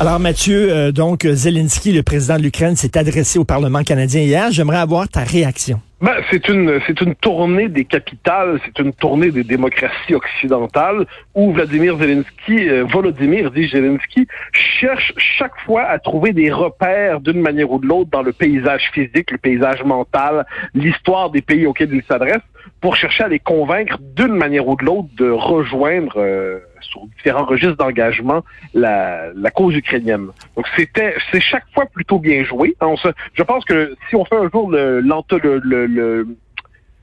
Alors Mathieu, euh, donc Zelensky, le président de l'Ukraine, s'est adressé au Parlement canadien hier. J'aimerais avoir ta réaction. Ben, c'est une c'est une tournée des capitales, c'est une tournée des démocraties occidentales où Vladimir Zelensky, euh, Volodymyr dit Zelensky, cherche chaque fois à trouver des repères d'une manière ou de l'autre dans le paysage physique, le paysage mental, l'histoire des pays auxquels il s'adresse, pour chercher à les convaincre d'une manière ou de l'autre de rejoindre euh, sur différents registres d'engagement la, la cause ukrainienne. Donc c'était c'est chaque fois plutôt bien joué. On je pense que si on fait un jour le, le, le, le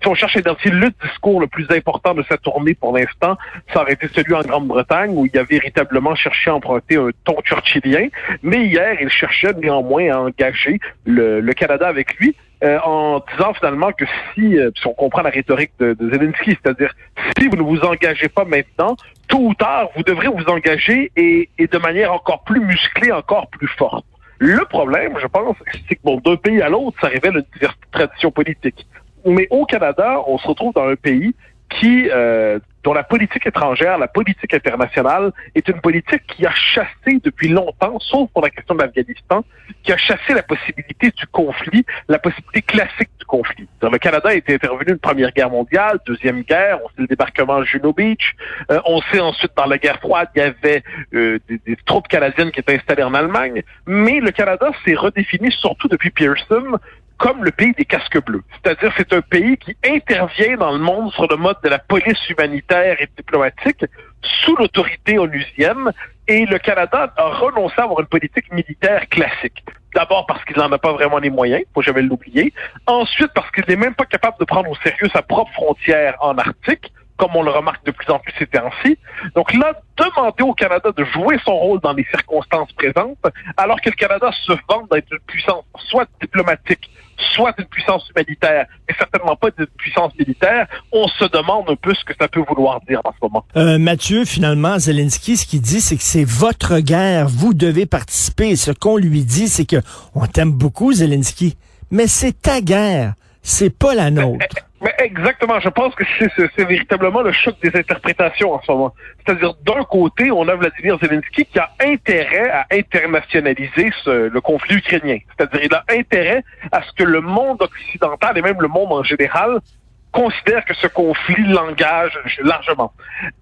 si on cherche à identifier le discours le plus important de cette tournée pour l'instant, ça aurait été celui en Grande-Bretagne où il a véritablement cherché à emprunter un ton churchillien. Mais hier, il cherchait néanmoins à engager le, le Canada avec lui. Euh, en disant finalement que si, euh, si on comprend la rhétorique de, de Zelensky, c'est-à-dire si vous ne vous engagez pas maintenant, tôt ou tard, vous devrez vous engager et, et de manière encore plus musclée, encore plus forte. Le problème, je pense, c'est que bon, d'un pays à l'autre, ça révèle une diverse tradition politique. Mais au Canada, on se retrouve dans un pays qui, euh, dont la politique étrangère, la politique internationale est une politique qui a chassé depuis longtemps, sauf pour la question de l'Afghanistan, qui a chassé la possibilité du conflit, la possibilité classique du conflit. Dans le Canada été intervenu une première guerre mondiale, deuxième guerre, on sait le débarquement de Juno Beach, euh, on sait ensuite dans la guerre froide, il y avait euh, des, troupes canadiennes qui étaient installées en Allemagne, mais le Canada s'est redéfini surtout depuis Pearson comme le pays des casques bleus. C'est-à-dire c'est un pays qui intervient dans le monde sur le mode de la police humanitaire et diplomatique sous l'autorité onusienne et le Canada a renoncé à avoir une politique militaire classique. D'abord parce qu'il n'en a pas vraiment les moyens, faut jamais l'oublier. Ensuite parce qu'il n'est même pas capable de prendre au sérieux sa propre frontière en Arctique comme on le remarque de plus en plus ces temps-ci. Donc là, demander au Canada de jouer son rôle dans les circonstances présentes, alors que le Canada se vante d'être une puissance soit diplomatique, soit une puissance humanitaire, et certainement pas d'une puissance militaire, on se demande un peu ce que ça peut vouloir dire en ce moment. Euh, Mathieu, finalement, Zelensky, ce qu'il dit, c'est que c'est votre guerre, vous devez participer. Ce qu'on lui dit, c'est que on t'aime beaucoup, Zelensky, mais c'est ta guerre, c'est pas la nôtre. Mais exactement, je pense que c'est véritablement le choc des interprétations en ce moment. C'est-à-dire, d'un côté, on a Vladimir Zelensky qui a intérêt à internationaliser ce, le conflit ukrainien. C'est-à-dire, il a intérêt à ce que le monde occidental et même le monde en général considère que ce conflit l'engage largement.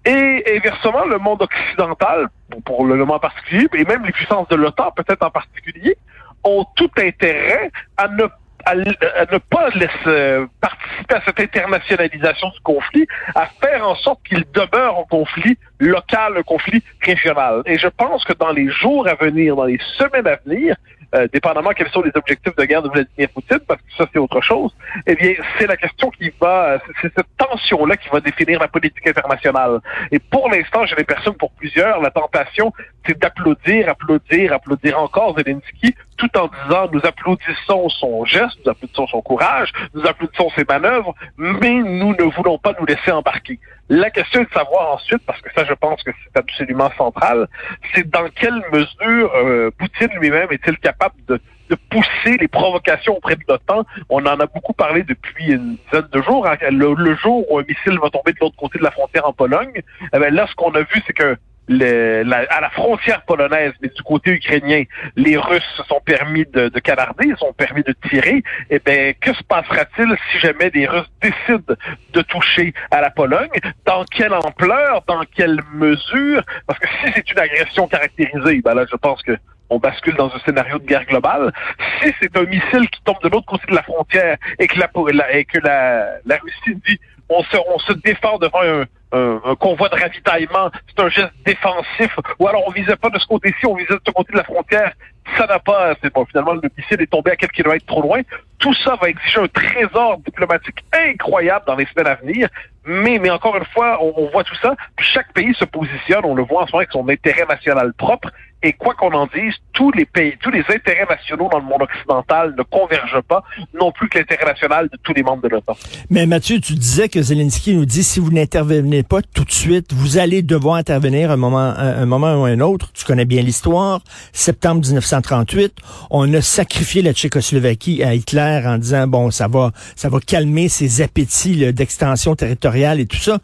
Et inversement, le monde occidental, pour le moment particulier, et même les puissances de l'OTAN peut-être en particulier, ont tout intérêt à ne à, ne pas laisser participer à cette internationalisation du conflit, à faire en sorte qu'il demeure un conflit local, un conflit régional. Et je pense que dans les jours à venir, dans les semaines à venir, euh, dépendamment quels sont les objectifs de guerre de Vladimir Poutine, parce que ça c'est autre chose, eh bien c'est la question qui va, c'est cette tension-là qui va définir la politique internationale. Et pour l'instant, j'ai l'impression que pour plusieurs, la tentation, c'est d'applaudir, applaudir, applaudir encore Zelensky, tout en disant nous applaudissons son geste, nous applaudissons son courage, nous applaudissons ses manœuvres, mais nous ne voulons pas nous laisser embarquer. La question est de savoir ensuite, parce que ça je pense que c'est absolument central, c'est dans quelle mesure euh, Poutine lui-même est-il capable de, de, pousser les provocations auprès de l'OTAN? On en a beaucoup parlé depuis une dizaine de jours. Hein. Le, jour où un missile va tomber de l'autre côté de la frontière en Pologne, eh bien, là ce qu'on a vu c'est que le, la, à la frontière polonaise, mais du côté ukrainien, les Russes se sont permis de, de canarder, se sont permis de tirer. Eh bien, que se passera-t-il si jamais les Russes décident de toucher à la Pologne? Dans quelle ampleur? Dans quelle mesure? Parce que si c'est une agression caractérisée, ben là, je pense que on bascule dans un scénario de guerre globale. Si c'est un missile qui tombe de l'autre côté de la frontière et que la, et que la, la Russie dit on se, défend devant un, convoi de ravitaillement, c'est un geste défensif, ou alors on visait pas de ce côté-ci, on visait de ce côté de la frontière, ça n'a pas, c'est bon, finalement le missile est tombé à quelques kilomètres trop loin. Tout ça va exiger un trésor diplomatique incroyable dans les semaines à venir. Mais, encore une fois, on, on voit tout ça. Chaque pays se positionne, on le voit en ce moment avec son intérêt national propre. Et quoi qu'on en dise, tous les pays, tous les intérêts nationaux dans le monde occidental ne convergent pas, non plus que l'intérêt national de tous les membres de l'OTAN. Mais Mathieu, tu disais que Zelensky nous dit si vous n'intervenez pas tout de suite, vous allez devoir intervenir un moment, un, moment ou un autre. Tu connais bien l'histoire. Septembre 1938, on a sacrifié la Tchécoslovaquie à Hitler en disant bon, ça va, ça va calmer ses appétits d'extension territoriale et tout ça.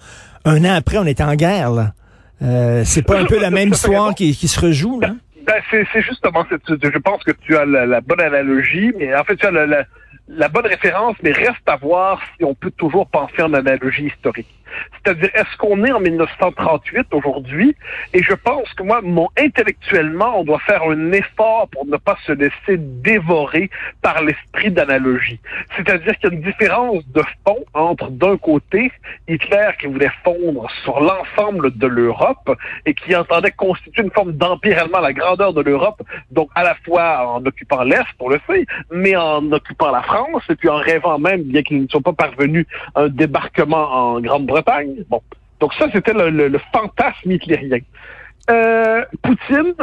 Un an après, on est en guerre. Là. Euh, c'est pas un peu la même histoire qui, qui, se rejoue, là? Ben, c'est justement, je pense que tu as la, bonne analogie, mais en fait, tu as la, la bonne référence, mais reste à voir si on peut toujours penser en analogie historique. C'est-à-dire, est-ce qu'on est en 1938 aujourd'hui? Et je pense que moi, mon, intellectuellement, on doit faire un effort pour ne pas se laisser dévorer par l'esprit d'analogie. C'est-à-dire qu'il y a une différence de fond entre, d'un côté, Hitler qui voulait fondre sur l'ensemble de l'Europe et qui entendait constituer une forme d'empire allemand à la grandeur de l'Europe, donc à la fois en occupant l'Est, pour le fait, mais en occupant la France, et puis en rêvant même, bien qu'ils ne soient pas parvenus un débarquement en Grande-Bretagne. Bon. Donc ça, c'était le, fantasme hitlérien. Euh, Poutine,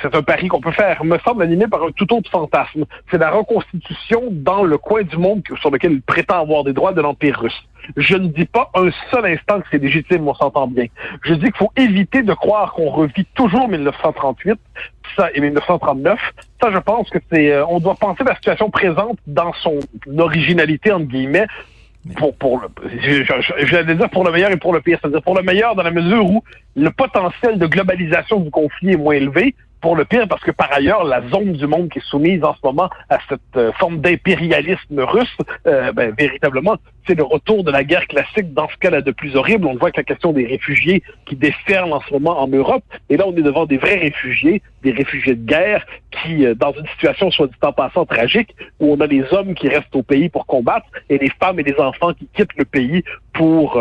c'est un pari qu'on peut faire, me semble animé par un tout autre fantasme. C'est la reconstitution dans le coin du monde sur lequel il prétend avoir des droits de l'Empire russe. Je ne dis pas un seul instant que c'est légitime, on s'entend bien. Je dis qu'il faut éviter de croire qu'on revit toujours 1938 ça, et 1939. Ça, je pense que c'est, euh, on doit penser la situation présente dans son originalité, entre guillemets, pour, pour le, dire pour le meilleur et pour le pire. C'est-à-dire pour le meilleur dans la mesure où le potentiel de globalisation du conflit est moins élevé, pour le pire, parce que par ailleurs, la zone du monde qui est soumise en ce moment à cette euh, forme d'impérialisme russe, euh, ben, véritablement, c'est le retour de la guerre classique dans ce cas-là de plus horrible. On voit que la question des réfugiés qui déferlent en ce moment en Europe, et là, on est devant des vrais réfugiés, des réfugiés de guerre qui, euh, dans une situation soit dit en passant tragique, où on a les hommes qui restent au pays pour combattre et les femmes et les enfants qui quittent le pays pour,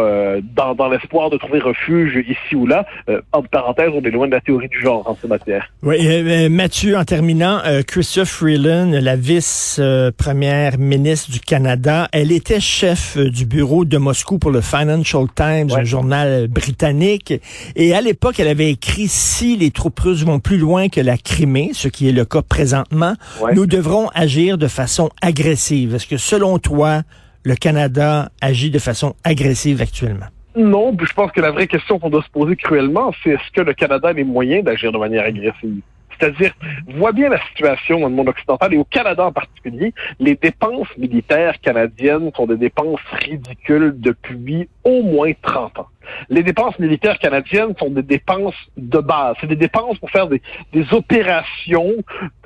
dans, dans l'espoir de trouver refuge ici ou là. entre parenthèses, on est loin de la théorie du genre en ce matière. Oui, euh, euh, Mathieu, en terminant, euh, Christophe Freeland, la vice-première ministre du Canada, elle était chef du bureau de Moscou pour le Financial Times, un journal britannique. Et à l'époque, elle avait écrit si les troupes russes vont plus loin que la Crimée, ce qui est le cas présentement, nous devrons agir de façon agressive. Est-ce que selon toi, le Canada agit de façon agressive actuellement? Non, je pense que la vraie question qu'on doit se poser cruellement, c'est est-ce que le Canada a les moyens d'agir de manière agressive? C'est-à-dire, vois bien la situation dans le monde occidental et au Canada en particulier, les dépenses militaires canadiennes sont des dépenses ridicules depuis au moins 30 ans. Les dépenses militaires canadiennes sont des dépenses de base. C'est des dépenses pour faire des, des, opérations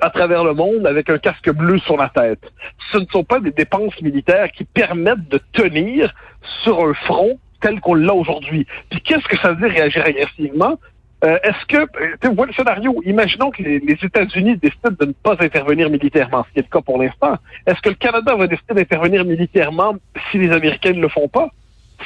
à travers le monde avec un casque bleu sur la tête. Ce ne sont pas des dépenses militaires qui permettent de tenir sur un front tel qu'on l'a aujourd'hui. Puis qu'est-ce que ça veut dire réagir agressivement? Euh, est-ce que, euh, vois le scénario, imaginons que les, les États-Unis décident de ne pas intervenir militairement, ce qui est le cas pour l'instant. Est-ce que le Canada va décider d'intervenir militairement si les Américains ne le font pas?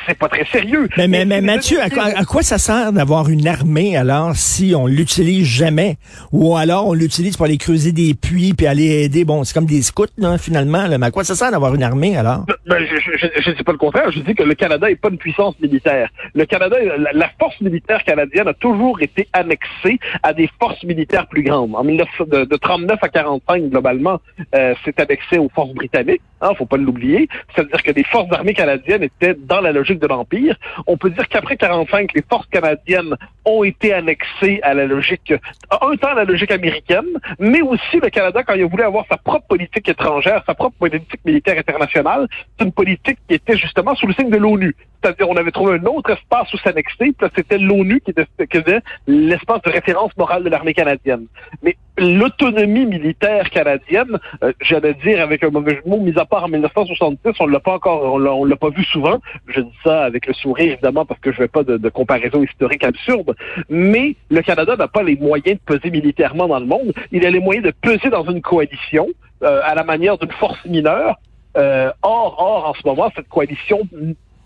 C'est pas très sérieux. Mais, mais, mais Mathieu, à, quoi ça sert d'avoir une armée alors si on l'utilise jamais? Ou alors on l'utilise pour aller creuser des puits puis aller aider, bon, c'est comme des scouts, là, finalement, mais à quoi ça sert d'avoir une armée alors? Ben, je ne dis pas le contraire, je dis que le Canada n'est pas une puissance militaire. Le Canada, la, force militaire canadienne a toujours été annexée à des forces militaires plus grandes. En 19, de, de 39 à 45, globalement, euh, c'est annexé aux forces britanniques, hein, faut pas l'oublier. C'est-à-dire que les forces armées canadiennes étaient dans la logique On peut dire qu'après 45, les forces canadiennes ont été annexées à la logique, un temps à la logique américaine, mais aussi le Canada, quand il a voulu avoir sa propre politique étrangère, sa propre politique militaire internationale, c'est une politique qui était justement sous le signe de l'ONU. C'est-à-dire, on avait trouvé un autre espace où s'annexer, c'était l'ONU qui était, l'espace de référence morale de l'armée canadienne. Mais l'autonomie militaire canadienne, euh, j'allais dire avec un mauvais mot, mis à part en 1966, on l'a pas encore, on l'a pas vu souvent. Je dis ça avec le sourire évidemment parce que je veux pas de, comparaison historique absurde. Mais le Canada n'a pas les moyens de peser militairement dans le monde. Il a les moyens de peser dans une coalition euh, à la manière d'une force mineure. Euh, or, or, en ce moment, cette coalition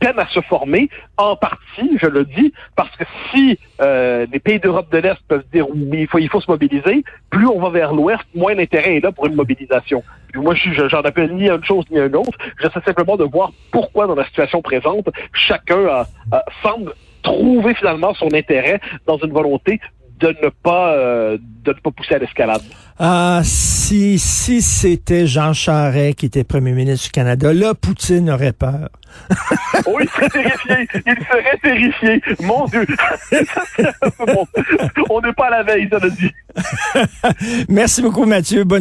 à se former, en partie, je le dis, parce que si euh, les pays d'Europe de l'Est peuvent dire oui, il faut, il faut se mobiliser, plus on va vers l'Ouest, moins l'intérêt est là pour une mobilisation. moi, j'en appelle ni une chose ni une autre. J'essaie simplement de voir pourquoi, dans la situation présente, chacun semble trouver finalement son intérêt dans une volonté de ne pas euh, de ne pas pousser à l'escalade. Ah, si si c'était Jean Charest qui était premier ministre du Canada, là Poutine aurait peur. oui, il serait terrifié. Il serait terrifié. Mon Dieu. On n'est pas à la veille, ça le dit. Merci beaucoup, Mathieu. Bonne